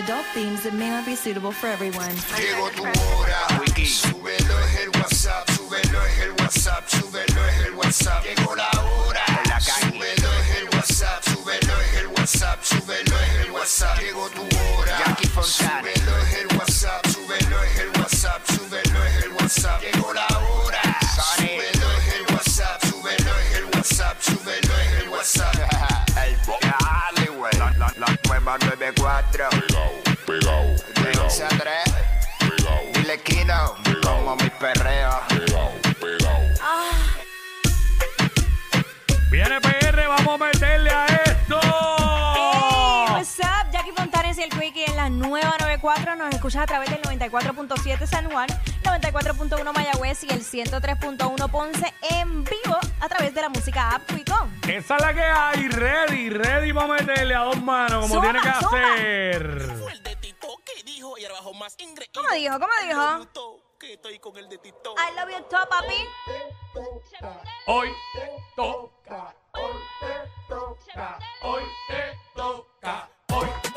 adult themes that may not be suitable for everyone. Llegó tu hora. Súbelo es el WhatsApp, súbelo es el WhatsApp, súbelo es el WhatsApp. Llegó la hora. Súbelo es el WhatsApp, súbelo es el WhatsApp, súbelo es el WhatsApp. Llegó tu hora. Súbelo es el 94. Pegao, pegao, De 11 a 3. pegao, Dile Kino. Como mi perreo. pegao, pegao. Viene PR, vamos a meterle a esto. Hey, what's up? Jackie Fontanes y el Quickie en la nueva 94. Nos escuchas a través del 94.7 San Juan, 94.1 Mayagüez y el 103.1 Ponce en vivo a través de la música app Quicón. Esa es la que hay, ready, ready para meterle a dos manos, como Zumba, tiene que zumba. hacer. Fue el de Tito que dijo y más. ¿Cómo dijo? ¿Cómo dijo? Que estoy con el de Tito. I love you, top papi. Hoy te toca, hoy te toca, hoy te toca, hoy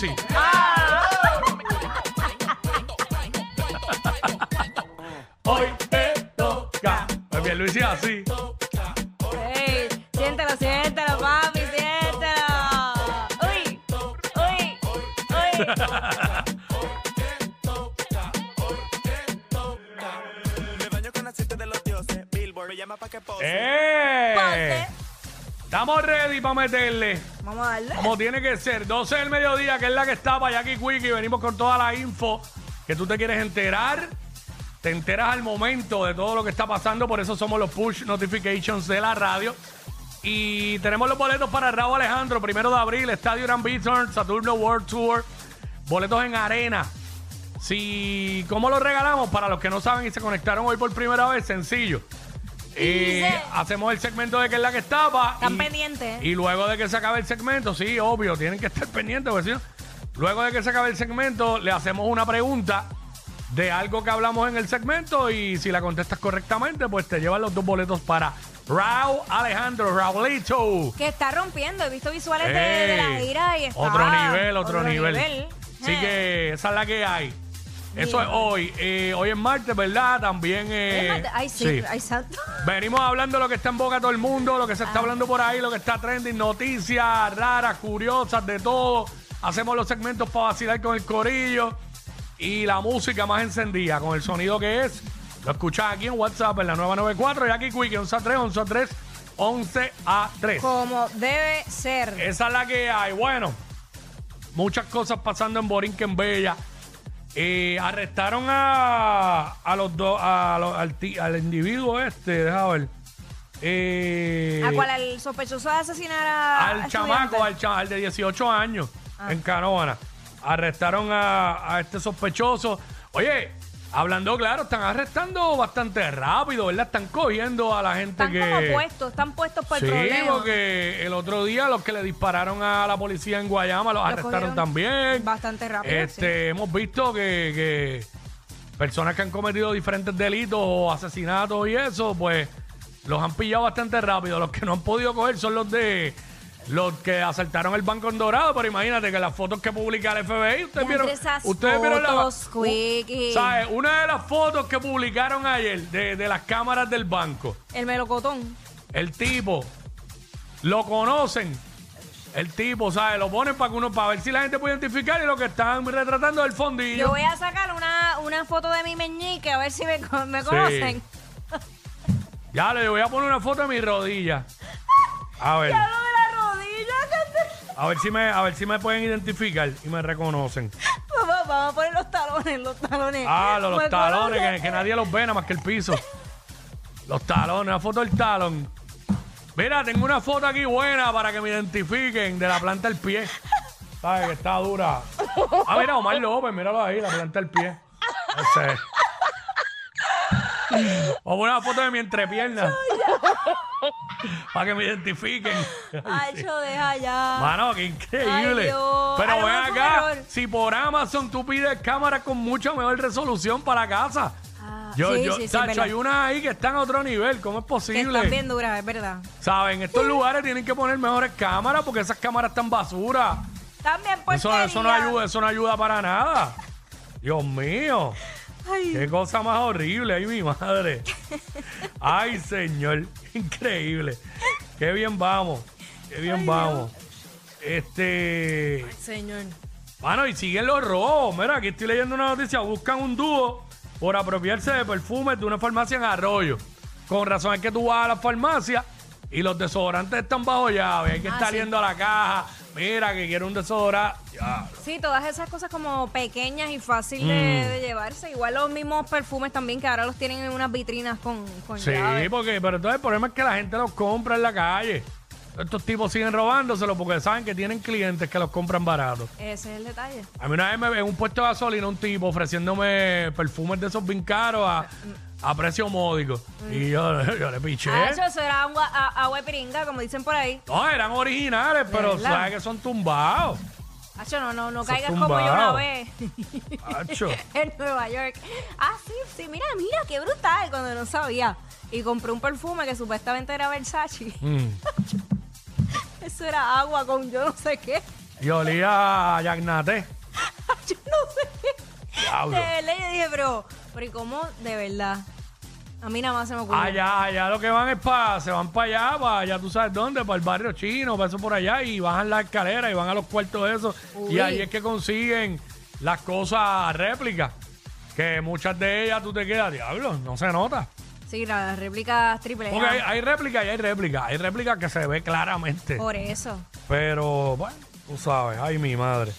que Pierluisi. Hoy te toca. Pues Pierluisi es así. Hey, siéntelo, siéntelo, papi, siéntelo. Uy, uy, uy. Me baño con aceite de los dioses. Billboard me llama pa' que pose. ¡Eh! Ponte. Estamos ready para meterle. Vamos a darle. Como tiene que ser. 12 del mediodía, que es la que está para Jackie Quickie. Venimos con toda la info que tú te quieres enterar. Te enteras al momento de todo lo que está pasando. Por eso somos los push notifications de la radio. Y tenemos los boletos para Raúl Alejandro, primero de abril, Estadio Gran Bithorn, Saturno World Tour. Boletos en arena. Si, ¿Cómo los regalamos? Para los que no saben y se conectaron hoy por primera vez, sencillo. Dice- hacemos el segmento de que es la que estaba. Están y- pendientes. y luego de que se acabe el segmento, sí, obvio, tienen que estar pendientes, porque si no, luego de que se acabe el segmento, le hacemos una pregunta de algo que hablamos en el segmento y si la contestas correctamente, pues te llevan los dos boletos para Raúl Alejandro, Raulito. Que está rompiendo. He visto visuales de, de la gira y está. Otro nivel, otro, nivel. Así Eh. que esa es la que hay. Eso es hoy. Eh, hoy es martes, ¿verdad? También. eh, Ay, sí, ay, santo. Venimos hablando de lo que está en boca de todo el mundo, lo que se está hablando por ahí, lo que está trending, noticias raras, curiosas, de todo. Hacemos los segmentos para vacilar con el corillo y la música más encendida, con el sonido que es. Lo escuchás aquí en WhatsApp en la 994 y aquí Quick 11 a 3, 11 a 3, 11 a 3. Como debe ser. Esa es la que hay. Bueno, muchas cosas pasando en Borinquen Bella. Eh, arrestaron a, a los dos, a los- al, ti- al individuo este, deja ver. Eh, ¿A cuál? ¿Al sospechoso de asesinar a. al a chamaco, estudiantes? al, cha- al de 18 años, Ah. en Canóvana. Arrestaron a, a este sospechoso. Oye, hablando claro, están arrestando bastante rápido, ¿verdad? Están cogiendo a la gente Están que. como puestos, están puestos por el Sí, problema. porque el otro día los que le dispararon a la policía en Guayama los, Los arrestaron cogieron también. bastante rápido, Este, hemos visto que, que personas que han cometido diferentes delitos o asesinatos y eso, pues los han pillado bastante rápido. Los que no han podido coger son los de los que asaltaron el banco en Dorado, pero imagínate que las fotos que publica el FBI, ustedes vieron, esas ustedes vieron la u-. ¿sabes? Una de las fotos que publicaron ayer de, de las cámaras del banco. El melocotón. El tipo, lo conocen. El tipo, ¿sabes? Lo ponen para que uno, para ver si la gente puede identificar y lo que están retratando es el fondillo. Yo voy a sacar una, una foto de mi meñique a ver si me, me conocen. Ya le voy a poner una foto de mi rodilla. A ver, Ya lo de la rodilla. A ver si me, a ver si me pueden identificar y me reconocen. Vamos, vamos a poner los talones, los talones. Ah, los, los talones, que, nadie los ve nada más que el piso. Los talones, una foto del talón. Mira, tengo una foto aquí buena para que me identifiquen de la planta del pie. ¿Sabes? Que está dura. Ah, mira, Omar López, míralo ahí, la planta del pie. Ese. O una foto de mi entrepierna. Para que me identifiquen. Ay, yo deja ya. Mano, qué increíble. Ay, Dios. Pero lo ven acá, si por Amazon tú pides cámaras con mucha mejor resolución para casa. Ah, Yo, sí, yo, sí, Sacho, hay unas ahí que están a otro nivel. ¿Cómo es Que posible? están bien duras, es verdad. ¿Saben? Estos lugares tienen que poner mejores cámaras porque esas cámaras están basura. También Eso, eso no ayuda, eso no ayuda para nada. Dios mío. Qué cosa más horrible, ay mi madre. Ay, señor, increíble. Qué bien vamos. Qué bien vamos. Este, Señor. bueno, y siguen los robos. Mira, aquí estoy leyendo una noticia. Buscan un dúo por apropiarse de perfumes de una farmacia en Arroyo. Con razón es que tú vas a la farmacia y los desodorantes están bajo llave. Hay que Ah, estar sí. yendo a la caja. Mira, que quiero un desodorante. Ya. Sí, todas esas cosas como pequeñas y fácil Mm. de, llevarse. Igual los mismos perfumes también que ahora los tienen en unas vitrinas con, con Sí, llave. porque, pero entonces el problema es que la gente los compra en la calle. Estos tipos siguen robándoselo porque saben que tienen clientes que los compran baratos. Ese es el detalle. A mí una vez me ve en un puesto de gasolina un tipo ofreciéndome perfumes de esos bien caros a, a precio módico. Y yo, yo le piché. Ah, eso, eso era agua, a- agua de piringa, como dicen por ahí. No, eran originales, pero verdad? sabes que son tumbados. Hacho, no, no, no Eso caigas como yo una vez Hacho. en Nueva York. Ah, sí, sí, mira, mira, qué brutal, cuando no sabía. Y compré un perfume que supuestamente era Versace. Mm. Eso era agua con yo no sé qué. Y olía a Yagnate. Yo no sé qué. Diablo. De verdad, yo dije, pero, pero ¿y cómo de verdad? A mí nada más se me ocurrió. Allá, allá lo que van es para, se van para allá, para allá tú sabes dónde, para el barrio chino, para eso por allá, y bajan la escalera y van a los cuartos esos. Y Uy. ahí es que consiguen las cosas réplicas. Que muchas de ellas tú te quedas, diablo, no se nota. Sí, las réplicas triple A. Porque hay, hay réplicas y hay réplicas. Hay réplicas que se ve claramente. Por eso. Pero, bueno, tú sabes, ay mi madre.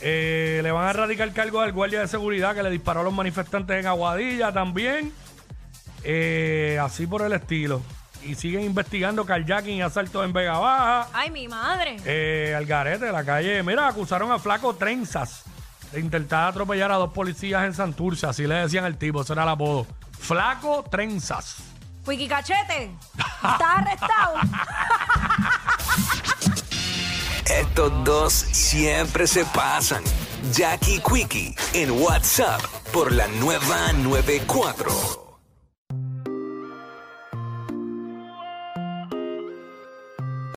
Eh, le van a radicar cargo al guardia de seguridad que le disparó a los manifestantes en Aguadilla también. Eh, así por el estilo. Y siguen investigando carjacking y asaltos en Vega Baja. Ay, mi madre. Eh, Algarete, la calle. Mira, acusaron a Flaco Trenzas de intentar atropellar a dos policías en Santurce. Así le decían al tipo, ese era el apodo. Flaco Trenzas. Wiki Cachete. Estás arrestado. Estos dos siempre se pasan. Jackie Quickie en WhatsApp por la nueva 94.